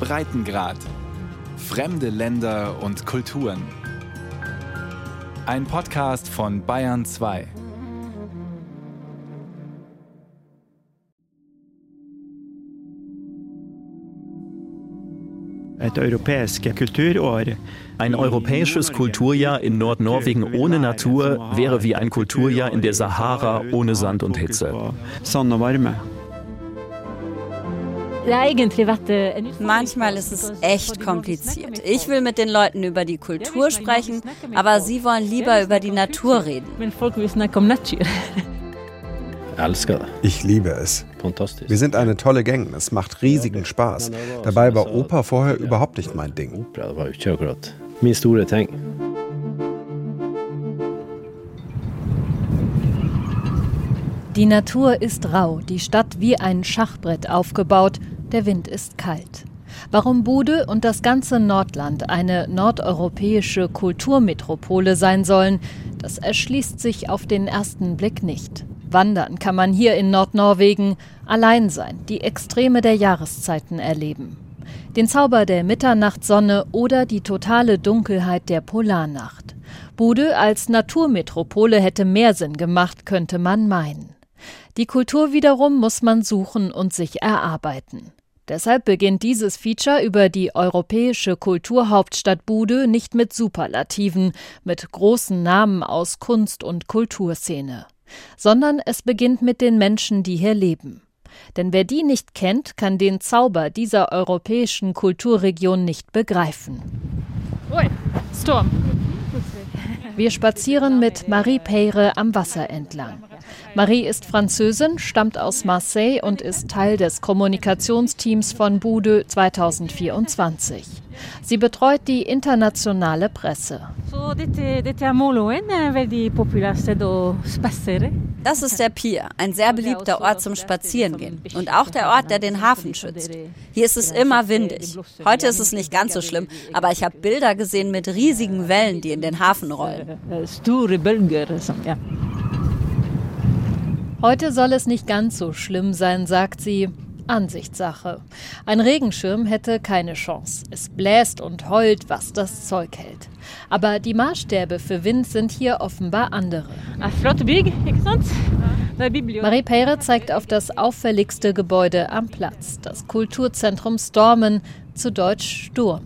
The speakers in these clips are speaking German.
Breitengrad. Fremde Länder und Kulturen. Ein Podcast von Bayern 2. Ein europäisches Kulturjahr in Nordnorwegen ohne Natur wäre wie ein Kulturjahr in der Sahara ohne Sand und Hitze. Manchmal ist es echt kompliziert. Ich will mit den Leuten über die Kultur sprechen, aber sie wollen lieber über die Natur reden. Ich liebe es. Wir sind eine tolle Gang. Es macht riesigen Spaß. Dabei war Oper vorher überhaupt nicht mein Ding. Die Natur ist rau, die Stadt wie ein Schachbrett aufgebaut, der Wind ist kalt. Warum Bude und das ganze Nordland eine nordeuropäische Kulturmetropole sein sollen, das erschließt sich auf den ersten Blick nicht. Wandern kann man hier in Nordnorwegen, allein sein, die Extreme der Jahreszeiten erleben. Den Zauber der Mitternachtssonne oder die totale Dunkelheit der Polarnacht. Bude als Naturmetropole hätte mehr Sinn gemacht, könnte man meinen. Die Kultur wiederum muss man suchen und sich erarbeiten. Deshalb beginnt dieses Feature über die europäische Kulturhauptstadt Bude nicht mit Superlativen, mit großen Namen aus Kunst- und Kulturszene sondern es beginnt mit den Menschen, die hier leben. Denn wer die nicht kennt, kann den Zauber dieser europäischen Kulturregion nicht begreifen. Storm. Wir spazieren mit Marie Peyre am Wasser entlang. Marie ist Französin, stammt aus Marseille und ist Teil des Kommunikationsteams von Bude 2024. Sie betreut die internationale Presse. Das ist der Pier, ein sehr beliebter Ort zum Spazierengehen und auch der Ort, der den Hafen schützt. Hier ist es immer windig. Heute ist es nicht ganz so schlimm, aber ich habe Bilder gesehen mit riesigen Wellen, die in den Hafen rollen. Heute soll es nicht ganz so schlimm sein, sagt sie. Ansichtssache. Ein Regenschirm hätte keine Chance. Es bläst und heult, was das Zeug hält. Aber die Maßstäbe für Wind sind hier offenbar andere. Marie Peyre zeigt auf das auffälligste Gebäude am Platz, das Kulturzentrum Stormen, zu Deutsch Sturm.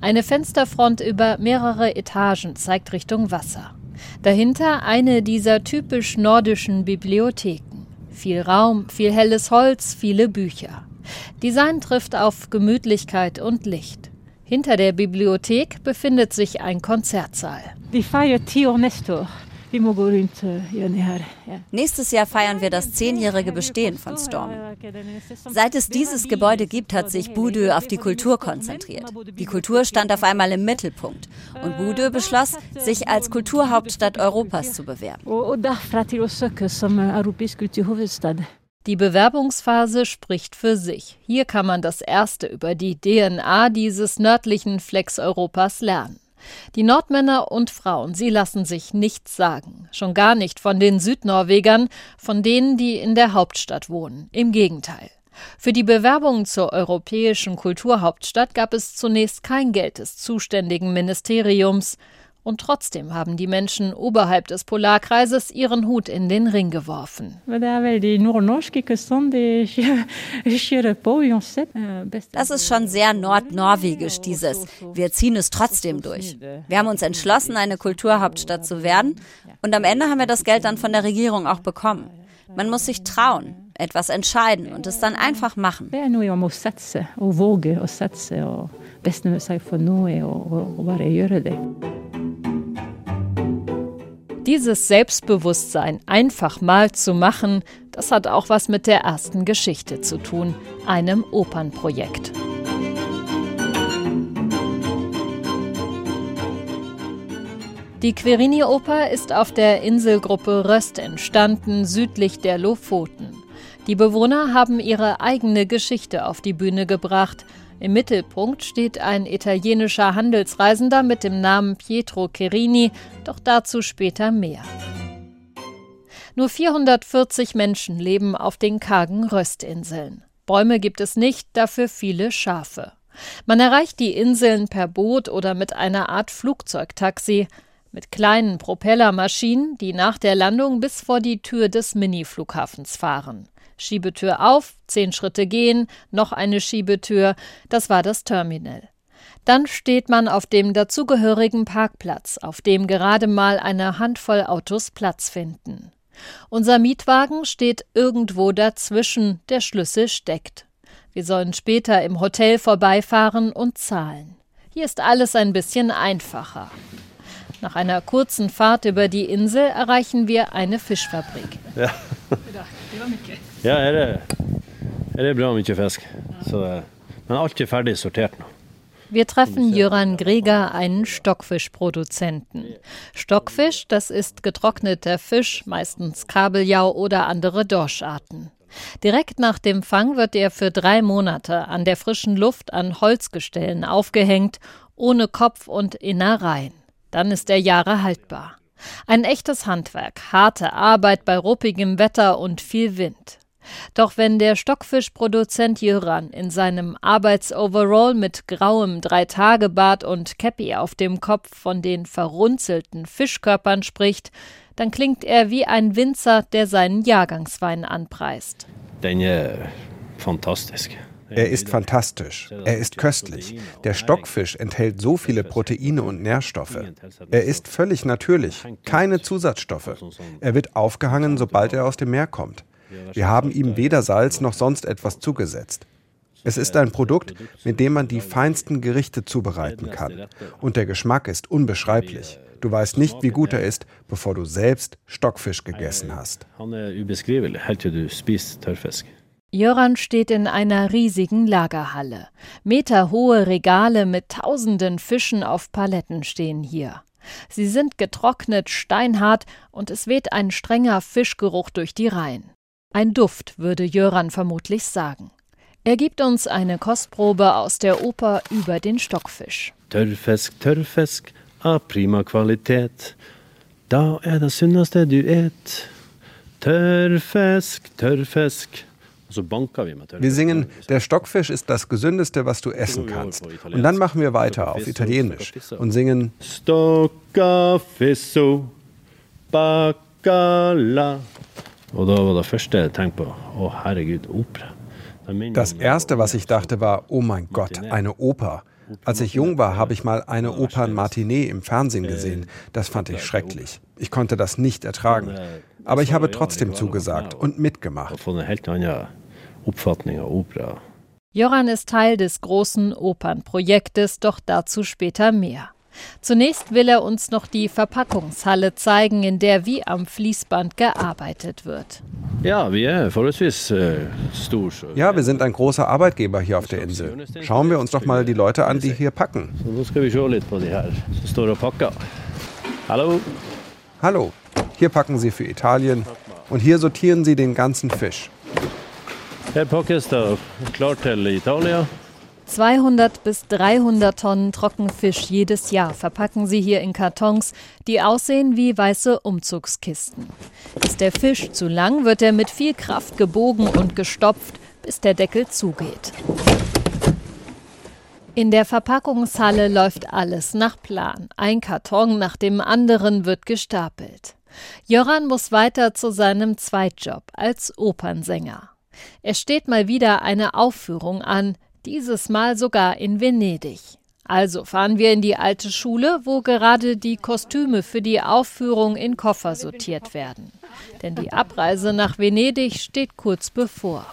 Eine Fensterfront über mehrere Etagen zeigt Richtung Wasser. Dahinter eine dieser typisch nordischen Bibliotheken. Viel Raum, viel helles Holz, viele Bücher. Design trifft auf Gemütlichkeit und Licht. Hinter der Bibliothek befindet sich ein Konzertsaal. Die Feier Tio Nestor. Nächstes Jahr feiern wir das zehnjährige Bestehen von Storm. Seit es dieses Gebäude gibt, hat sich Budö auf die Kultur konzentriert. Die Kultur stand auf einmal im Mittelpunkt und Budö beschloss, sich als Kulturhauptstadt Europas zu bewerben. Die Bewerbungsphase spricht für sich. Hier kann man das erste über die DNA dieses nördlichen Flecks Europas lernen. Die Nordmänner und Frauen, sie lassen sich nichts sagen, schon gar nicht von den Südnorwegern, von denen, die in der Hauptstadt wohnen. Im Gegenteil. Für die Bewerbung zur europäischen Kulturhauptstadt gab es zunächst kein Geld des zuständigen Ministeriums, und trotzdem haben die Menschen oberhalb des Polarkreises ihren Hut in den Ring geworfen. Das ist schon sehr nordnorwegisch, dieses Wir ziehen es trotzdem durch. Wir haben uns entschlossen, eine Kulturhauptstadt zu werden und am Ende haben wir das Geld dann von der Regierung auch bekommen. Man muss sich trauen, etwas entscheiden und es dann einfach machen. Dieses Selbstbewusstsein einfach mal zu machen, das hat auch was mit der ersten Geschichte zu tun, einem Opernprojekt. Die Querini-Oper ist auf der Inselgruppe Röst entstanden, südlich der Lofoten. Die Bewohner haben ihre eigene Geschichte auf die Bühne gebracht – im Mittelpunkt steht ein italienischer Handelsreisender mit dem Namen Pietro Cherini, doch dazu später mehr. Nur 440 Menschen leben auf den kargen Röstinseln. Bäume gibt es nicht, dafür viele Schafe. Man erreicht die Inseln per Boot oder mit einer Art Flugzeugtaxi, mit kleinen Propellermaschinen, die nach der Landung bis vor die Tür des Mini-Flughafens fahren. Schiebetür auf, zehn Schritte gehen, noch eine Schiebetür, das war das Terminal. Dann steht man auf dem dazugehörigen Parkplatz, auf dem gerade mal eine Handvoll Autos Platz finden. Unser Mietwagen steht irgendwo dazwischen, der Schlüssel steckt. Wir sollen später im Hotel vorbeifahren und zahlen. Hier ist alles ein bisschen einfacher. Nach einer kurzen Fahrt über die Insel erreichen wir eine Fischfabrik. Ja, ja er er er er bra mye fisk. Så, men alt er ferdig sortert nå. Wir treffen Jöran Greger, einen Stockfischproduzenten. Stockfisch, das ist getrockneter Fisch, meistens Kabeljau oder andere Dorscharten. Direkt nach dem Fang wird er für drei Monate an der frischen Luft an Holzgestellen aufgehängt, ohne Kopf und Innereien. Dann ist er Jahre haltbar. Ein echtes Handwerk, harte Arbeit bei ruppigem Wetter und viel Wind. Doch wenn der Stockfischproduzent Jöran in seinem Arbeitsoverall mit grauem Dreitagebart und Käppi auf dem Kopf von den verrunzelten Fischkörpern spricht, dann klingt er wie ein Winzer, der seinen Jahrgangswein anpreist. Den ist fantastisch. Er ist fantastisch. Er ist köstlich. Der Stockfisch enthält so viele Proteine und Nährstoffe. Er ist völlig natürlich. Keine Zusatzstoffe. Er wird aufgehangen, sobald er aus dem Meer kommt. Wir haben ihm weder Salz noch sonst etwas zugesetzt. Es ist ein Produkt, mit dem man die feinsten Gerichte zubereiten kann. Und der Geschmack ist unbeschreiblich. Du weißt nicht, wie gut er ist, bevor du selbst Stockfisch gegessen hast. Jöran steht in einer riesigen Lagerhalle. Meterhohe Regale mit tausenden Fischen auf Paletten stehen hier. Sie sind getrocknet, steinhart und es weht ein strenger Fischgeruch durch die Reihen. Ein Duft, würde Jöran vermutlich sagen. Er gibt uns eine Kostprobe aus der Oper über den Stockfisch. Tørrfisk, tørrfisk av prima Qualität. Da er det sunneste du et. Tørrfisk. Wir singen, der Stockfisch ist das Gesündeste, was du essen kannst. Und dann machen wir weiter auf Italienisch und singen Stoccafisso, bacala. Og da var det første jeg tenkte på Å, herregud, Opera. Das erste, was ich dachte, war, oh mein Gott, eine Oper. Als ich jung war, habe ich mal eine Opernmatinee im Fernsehen gesehen. Das fand ich schrecklich. Ich konnte das nicht ertragen. Aber ich habe trotzdem zugesagt und mitgemacht. Joran ist Teil des großen Opernprojektes, doch dazu später mehr. Zunächst will er uns noch die Verpackungshalle zeigen, in der wie am Fließband gearbeitet wird. Ja, wir, äh, ja, wir sind ein großer Arbeitgeber hier auf der Insel. Schauen wir uns doch mal die Leute an, die hier packen. Hallo. Hallo. Hier packen sie für Italien und hier sortieren sie den ganzen Fisch. Her pakkes det klart til Italia. 200 bis 300 Tonnen Trockenfisch jedes Jahr verpacken sie hier in Kartons, die aussehen wie weiße Umzugskisten. Ist der Fisch zu lang, wird er mit viel Kraft gebogen und gestopft, bis der Deckel zugeht. In der Verpackungshalle läuft alles nach Plan. Ein Karton nach dem anderen wird gestapelt. Jöran muss weiter zu seinem Zweitjob als Opernsänger. Es steht mal wieder eine Aufführung an, dieses Mal sogar in Venedig. Also fahren wir in die alte Schule, wo gerade die Kostüme für die Aufführung in Koffer sortiert werden. Denn die Abreise nach Venedig steht kurz bevor.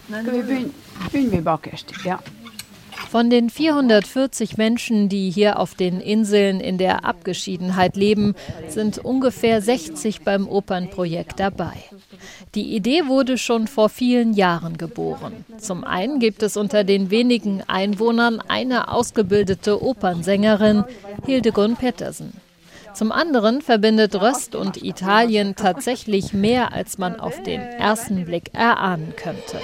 Von den 440 Menschen, die hier auf den Inseln in der Abgeschiedenheit leben, sind ungefähr 60 beim Opernprojekt dabei. Die Idee wurde schon vor vielen Jahren geboren. Zum einen gibt es unter den wenigen Einwohnern eine ausgebildete Opernsängerin, Hildegunn Pettersen. Zum anderen verbindet Röst und Italien tatsächlich mehr, als man auf den ersten Blick erahnen könnte.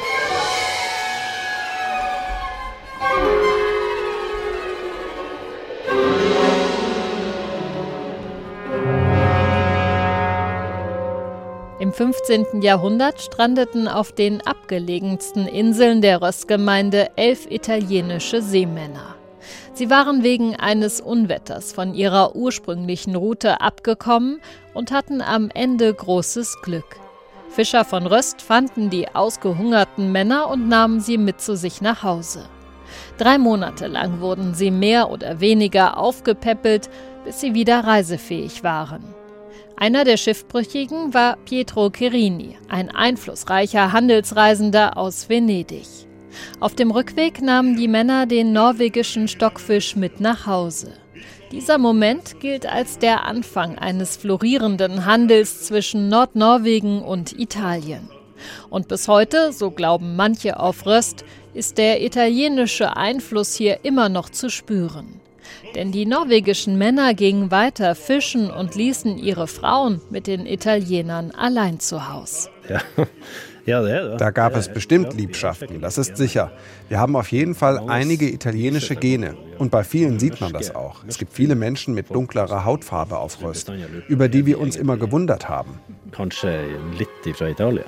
15. Jahrhundert strandeten auf den abgelegensten Inseln der Röstgemeinde elf italienische Seemänner. Sie waren wegen eines Unwetters von ihrer ursprünglichen Route abgekommen und hatten am Ende großes Glück. Fischer von Röst fanden die ausgehungerten Männer und nahmen sie mit zu sich nach Hause. Drei Monate lang wurden sie mehr oder weniger aufgepäppelt, bis sie wieder reisefähig waren. Einer der Schiffbrüchigen war Pietro Cherini, ein einflussreicher Handelsreisender aus Venedig. Auf dem Rückweg nahmen die Männer den norwegischen Stockfisch mit nach Hause. Dieser Moment gilt als der Anfang eines florierenden Handels zwischen Nordnorwegen und Italien. Und bis heute, so glauben manche auf Röst, ist der italienische Einfluss hier immer noch zu spüren. Denn die norwegischen Männer gingen weiter fischen und ließen ihre Frauen mit den Italienern allein zu Hause. Ja. Da gab es bestimmt Liebschaften, das ist sicher. Wir haben auf jeden Fall einige italienische Gene. Und bei vielen sieht man das auch. Es gibt viele Menschen mit dunklerer Hautfarbe auf Röst, über die wir uns immer gewundert haben. Kanske lite fra Italien.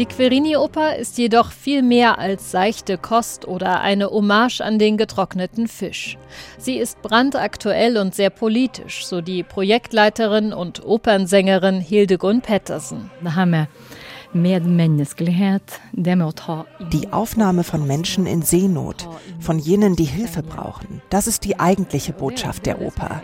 Die Querini-Oper ist jedoch viel mehr als seichte Kost oder eine Hommage an den getrockneten Fisch. Sie ist brandaktuell und sehr politisch, so die Projektleiterin und Opernsängerin Hildegund Pettersen. Die Aufnahme von Menschen in Seenot, von jenen, die Hilfe brauchen, das ist die eigentliche Botschaft der Oper.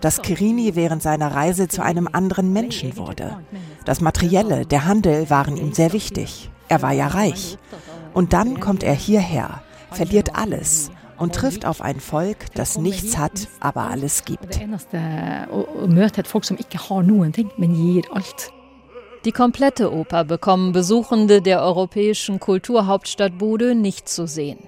Dass Kirini während seiner Reise zu einem anderen Menschen wurde. Das Materielle, der Handel waren ihm sehr wichtig. Er war ja reich. Und dann kommt er hierher, verliert alles und trifft auf ein Volk, das nichts hat, aber alles gibt. Die komplette Oper bekommen Besuchende der europäischen Kulturhauptstadt Bude nicht zu sehen.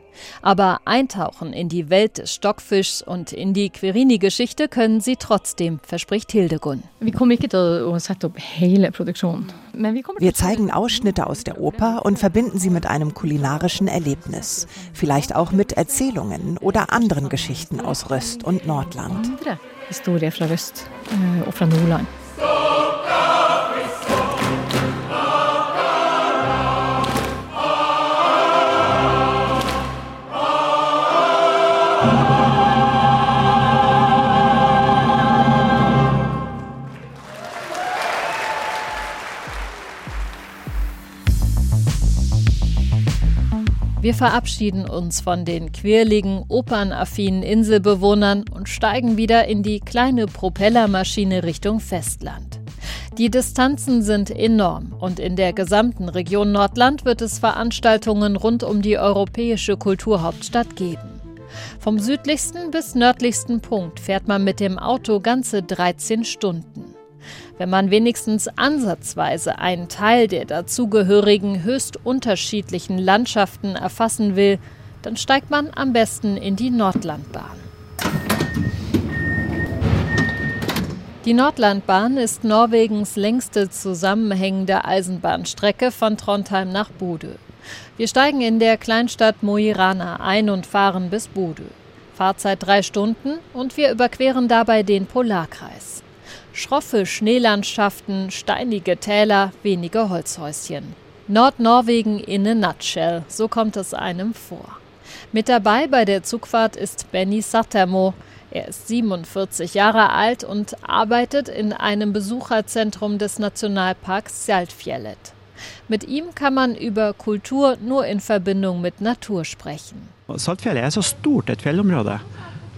Aber eintauchen in die Welt des Stockfischs und in die Querini-Geschichte können sie trotzdem, verspricht Hildegun. Wir zeigen Ausschnitte aus der Oper und verbinden sie mit einem kulinarischen Erlebnis. Vielleicht auch mit Erzählungen oder anderen Geschichten aus Röst und Nordland. Historie fra Röst und eh, fra Nordland. Wir verabschieden uns von den quirligen, opernaffinen Inselbewohnern und steigen wieder in die kleine Propellermaschine Richtung Festland. Die Distanzen sind enorm und in der gesamten Region Nordland wird es Veranstaltungen rund um die europäische Kulturhauptstadt geben. Vom südlichsten bis nördlichsten Punkt fährt man mit dem Auto ganze 13 Stunden. Wenn man wenigstens ansatzweise einen Teil der dazugehörigen höchst unterschiedlichen Landschaften erfassen will, dann steigt man am besten in die Nordlandbahn. Die Nordlandbahn ist Norwegens längste zusammenhängende Eisenbahnstrecke von Trondheim nach Bodø. Wir steigen in der Kleinstadt Mo i Rana ein und fahren bis Bodø. Fahrzeit drei Stunden und wir überqueren dabei den Polarkreis. Schroffe Schneelandschaften, steinige Täler, wenige Holzhäuschen. Nordnorwegen in a nutshell, so kommt es einem vor. Mit dabei bei der Zugfahrt ist Benny Sattermo. Er ist 47 Jahre alt und arbeitet in einem Besucherzentrum des Nationalparks Saltfjellet. Mit ihm kann man über Kultur nur in Verbindung mit Natur sprechen. Saltfjellet ist so stort et fjellområde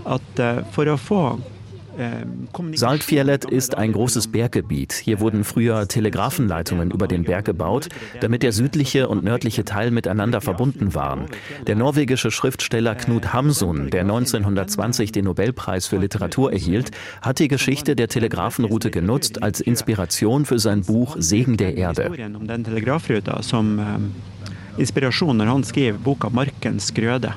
at eh, for Saltfjellet ist ein großes Berggebiet. Hier wurden früher Telegrafenleitungen über den Berg gebaut, damit der südliche und nördliche Teil miteinander verbunden waren. Der norwegische Schriftsteller Knut Hamsun, der 1920 den Nobelpreis für Literatur erhielt, hat die Geschichte der Telegrafenroute genutzt als Inspiration für sein Buch Segen der Erde. Inspiration når skrev boka 'Markens grøde'.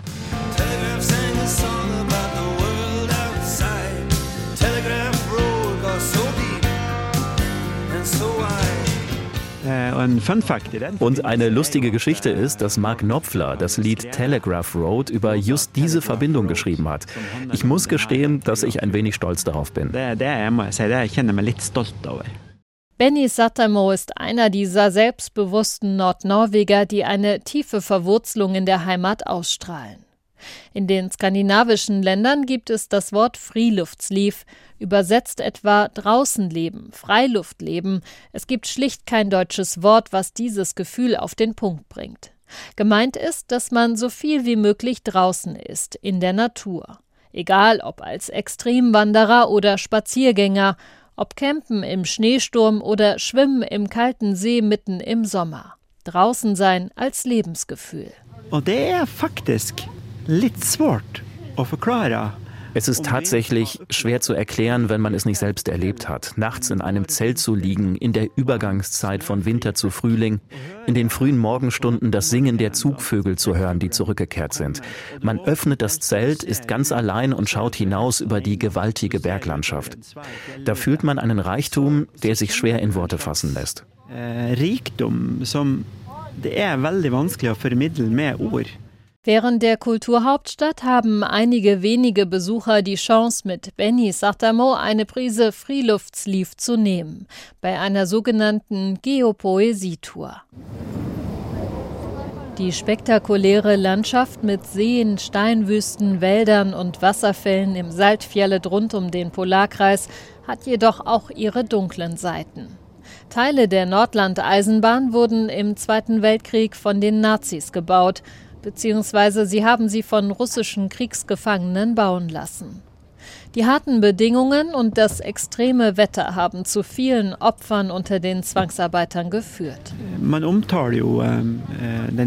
Und eine lustige Geschichte ist, dass Mark Knopfler das Lied Telegraph Road über just diese Verbindung geschrieben hat. Ich muss gestehen, dass ich ein wenig stolz darauf bin. Benny Sattermo ist einer dieser selbstbewussten Nordnorweger, die eine tiefe Verwurzelung in der Heimat ausstrahlen. In den skandinavischen Ländern gibt es das Wort Friluftsliv, übersetzt etwa draußen leben, Freiluft leben. Es gibt schlicht kein deutsches Wort, was dieses Gefühl auf den Punkt bringt. Gemeint ist, dass man so viel wie möglich draußen ist, in der Natur. Egal ob als Extremwanderer oder Spaziergänger, ob Campen im Schneesturm oder Schwimmen im kalten See mitten im Sommer. Draußen sein als Lebensgefühl. Und det er faktisk litt svårt å forklare es ist tatsächlich schwer zu erklären, wenn man es nicht selbst erlebt hat. Nachts in einem Zelt zu liegen, in der Übergangszeit von Winter zu Frühling, in den frühen Morgenstunden das Singen der Zugvögel zu hören, die zurückgekehrt sind. Man öffnet das Zelt, ist ganz allein und schaut hinaus über die gewaltige Berglandschaft. Da fühlt man einen Reichtum, der sich schwer in Worte fassen lässt. Äh, Reichtum, som det er veldig vanskelig å formidle med ord. Während der Kulturhauptstadt haben einige wenige Besucher die Chance, mit Benny Satamo eine Prise Freeluftslief zu nehmen, bei einer sogenannten Geopoesietour. Die spektakuläre Landschaft mit Seen, Steinwüsten, Wäldern und Wasserfällen im Saltfjellet rund um den Polarkreis hat jedoch auch ihre dunklen Seiten. Teile der Nordland-Eisenbahn wurden im Zweiten Weltkrieg von den Nazis gebaut beziehungsweise sie haben sie von russischen Kriegsgefangenen bauen lassen. Die harten Bedingungen und das extreme Wetter haben zu vielen Opfern unter den Zwangsarbeitern geführt. Man ähm, äh,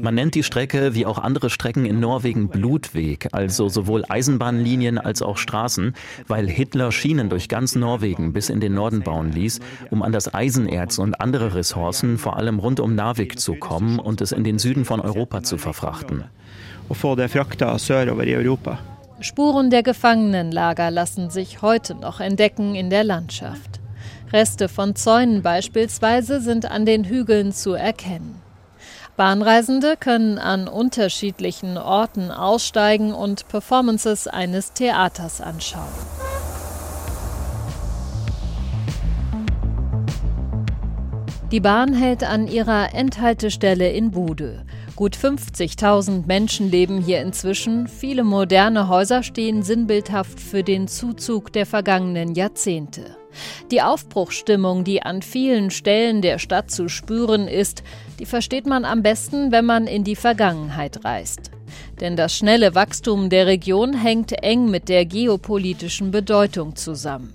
Man nennt die Strecke wie auch andere Strecken in Norwegen Blutweg, also sowohl Eisenbahnlinien als auch Straßen, weil Hitler Schienen durch ganz Norwegen bis in den Norden bauen ließ, um an das Eisenerz und andere Ressourcen vor allem rund um Narvik zu kommen und es in den Süden von Europa zu verfrachten og få det frakta sørover i Europa. Spuren der Gefangenenlager lassen sich heute noch entdecken in der Landschaft. Reste von Zäunen beispielsweise sind an den Hügeln zu erkennen. Bahnreisende können an unterschiedlichen Orten aussteigen und Performances eines Theaters anschauen. Die Bahn hält an ihrer Endhaltestelle in Bude. Gut 50.000 Menschen leben hier inzwischen. Viele moderne Häuser stehen sinnbildhaft für den Zuzug der vergangenen Jahrzehnte. Die Aufbruchsstimmung, die an vielen Stellen der Stadt zu spüren ist, die versteht man am besten, wenn man in die Vergangenheit reist. Denn das schnelle Wachstum der Region hängt eng mit der geopolitischen Bedeutung zusammen.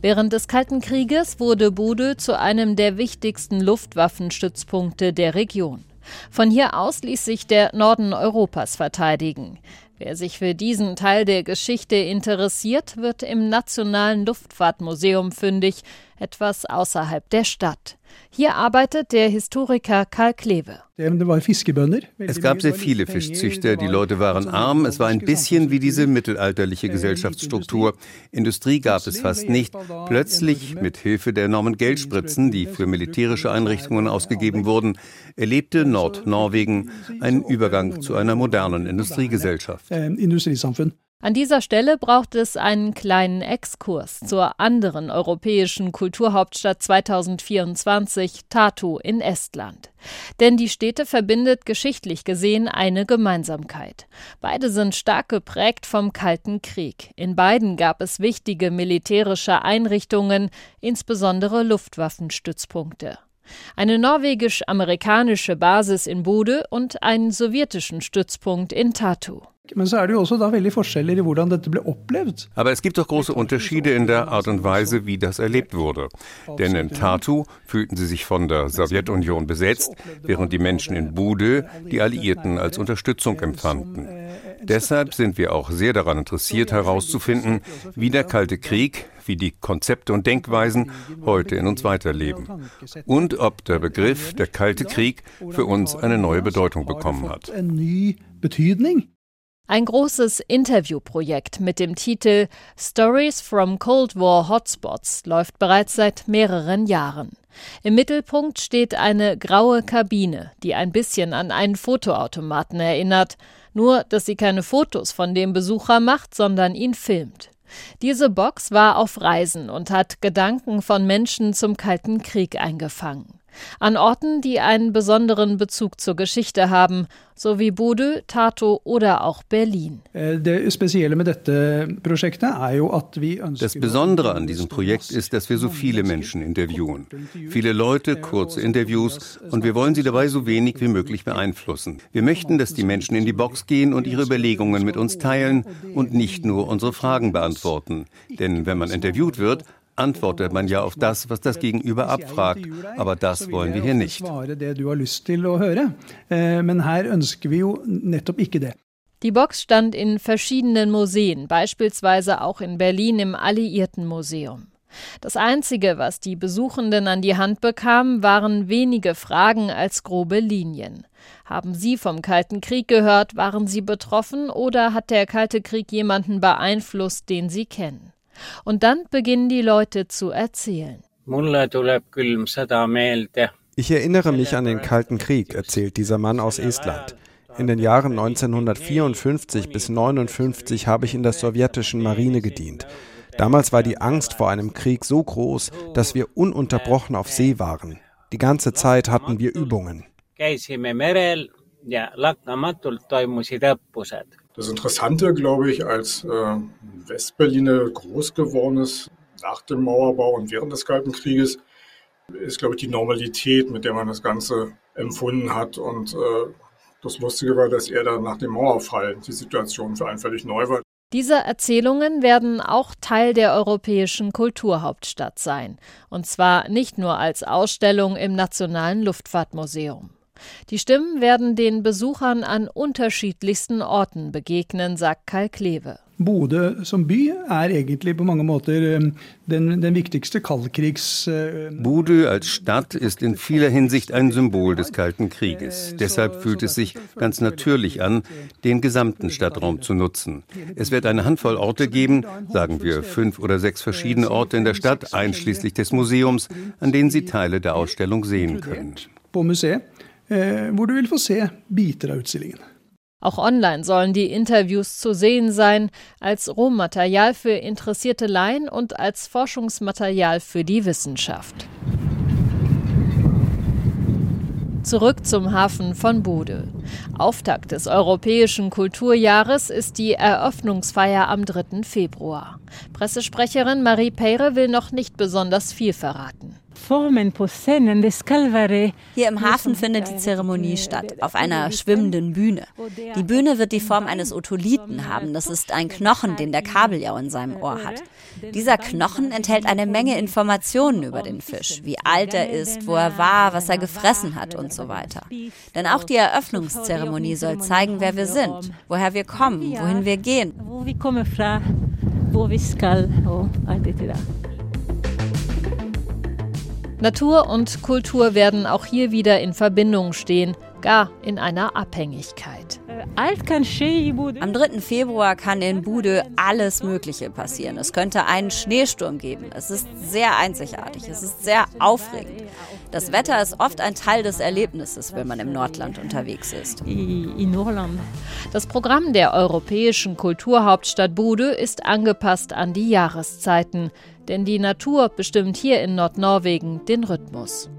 Während des Kalten Krieges wurde Bude zu einem der wichtigsten Luftwaffenstützpunkte der Region. Von hier aus ließ sich der Norden Europas verteidigen. Wer sich für diesen Teil der Geschichte interessiert, wird im Nationalen Luftfahrtmuseum fündig, etwas außerhalb der Stadt. Hier arbeitet der Historiker Karl Kleve. Es gab sehr viele Fischzüchter, die Leute waren arm, es war ein bisschen wie diese mittelalterliche Gesellschaftsstruktur. Industrie gab es fast nicht. Plötzlich, mit Hilfe der enormen Geldspritzen, die für militärische Einrichtungen ausgegeben wurden, erlebte Nordnorwegen einen Übergang zu einer modernen Industriegesellschaft. An dieser Stelle braucht es einen kleinen Exkurs zur anderen europäischen Kulturhauptstadt 2024, Tartu in Estland. Denn die Städte verbindet geschichtlich gesehen eine Gemeinsamkeit. Beide sind stark geprägt vom Kalten Krieg. In beiden gab es wichtige militärische Einrichtungen, insbesondere Luftwaffenstützpunkte. Eine norwegisch-amerikanische Basis in Bude und einen sowjetischen Stützpunkt in Tartu. Aber es gibt doch große Unterschiede in der Art und Weise, wie das erlebt wurde. Denn in Tartu fühlten sie sich von der Sowjetunion besetzt, während die Menschen in Bude die Alliierten als Unterstützung empfanden. Deshalb sind wir auch sehr daran interessiert herauszufinden, wie der Kalte Krieg, wie die Konzepte und Denkweisen heute in uns weiterleben und ob der Begriff der Kalte Krieg für uns eine neue Bedeutung bekommen hat. Ein großes Interviewprojekt mit dem Titel Stories from Cold War Hotspots läuft bereits seit mehreren Jahren. Im Mittelpunkt steht eine graue Kabine, die ein bisschen an einen Fotoautomaten erinnert, nur dass sie keine Fotos von dem Besucher macht, sondern ihn filmt. Diese Box war auf Reisen und hat Gedanken von Menschen zum Kalten Krieg eingefangen an Orten, die einen besonderen Bezug zur Geschichte haben, so wie Bodø, Tato oder auch Berlin. Äh, das Besondere an diesem Projekt ist, dass wir so viele Menschen interviewen. Viele Leute, kurze Interviews und wir wollen sie dabei so wenig wie möglich beeinflussen. Wir möchten, dass die Menschen in die Box gehen und ihre Überlegungen mit uns teilen und nicht nur unsere Fragen beantworten. Denn wenn man interviewt wird, antwortet man ja auf das, was das Gegenüber abfragt. Aber das wollen wir hier nicht. Die Box stand in verschiedenen Museen, beispielsweise auch in Berlin im Alliiertenmuseum. Das Einzige, was die Besuchenden an die Hand bekamen, waren wenige Fragen als grobe Linien. Haben Sie vom Kalten Krieg gehört? Waren Sie betroffen? Oder hat der Kalte Krieg jemanden beeinflusst, den Sie kennen? Und dann beginnen die Leute zu erzählen. Ich erinnere mich an den Kalten Krieg, erzählt dieser Mann aus Estland. In den Jahren 1954 bis 1959 habe ich in der sowjetischen Marine gedient. Damals war die Angst vor einem Krieg so groß, dass wir ununterbrochen auf See waren. Die ganze Zeit hatten wir Übungen. Das Interessante, glaube ich, als äh, Westberliner groß geworden ist nach dem Mauerbau und während des Kalten Krieges, ist, glaube ich, die Normalität, mit der man das Ganze empfunden hat. Und äh, das Lustige war, dass er dann nach dem Mauerfall die Situation für einen völlig neu war. Diese Erzählungen werden auch Teil der europäischen Kulturhauptstadt sein. Und zwar nicht nur als Ausstellung im Nationalen Luftfahrtmuseum. Die Stimmen werden den Besuchern an unterschiedlichsten Orten begegnen, sagt Karl Kleve. Bodø som by er egentlig på mange måter ähm, den, den viktigste kaldkrigs... Äh, Bodø als Stadt ist in vieler Hinsicht ein Symbol des Kalten Krieges. Deshalb fühlt es sich ganz natürlich an, den gesamten Stadtraum zu nutzen. Es wird eine Handvoll Orte geben, sagen wir fünf oder sechs verschiedene Orte in der Stadt, einschließlich des Museums, an denen Sie Teile der Ausstellung sehen können. Eh, hvor du vil få se biter av utstillingen. Auch online sollen die Interviews zu sehen sein, als Rohmaterial für interessierte Laien und als Forschungsmaterial für die Wissenschaft. Zurück zum Hafen von Bode. Auftakt des Europäischen Kulturjahres ist die Eröffnungsfeier am 3. Februar. Pressesprecherin Marie Peyre will noch nicht besonders viel verraten. Hier im Hafen findet die Zeremonie statt, auf einer schwimmenden Bühne. Die Bühne wird die Form eines Otolithen haben. Das ist ein Knochen, den der Kabeljau in seinem Ohr hat. Dieser Knochen enthält eine Menge Informationen über den Fisch, wie alt er ist, wo er war, was er gefressen hat und so weiter. Denn auch die Eröffnungszeremonie soll zeigen, wer wir sind, woher wir kommen, wohin wir gehen. Wo wir kommen, wo wir skal alt dette Natur und Kultur werden auch hier wieder in Verbindung stehen, gar in einer Abhängigkeit. Am 3. Februar kann in Bude alles Mögliche passieren. Es könnte einen Schneesturm geben. Es ist sehr einzigartig. Es ist sehr aufregend. Das Wetter ist oft ein Teil des Erlebnisses, wenn man im Nordland unterwegs ist. Das Programm der europäischen Kulturhauptstadt Bude ist angepasst an die Jahreszeiten denn die Natur bestimmt hier in Nordnorwegen den Rhythmus.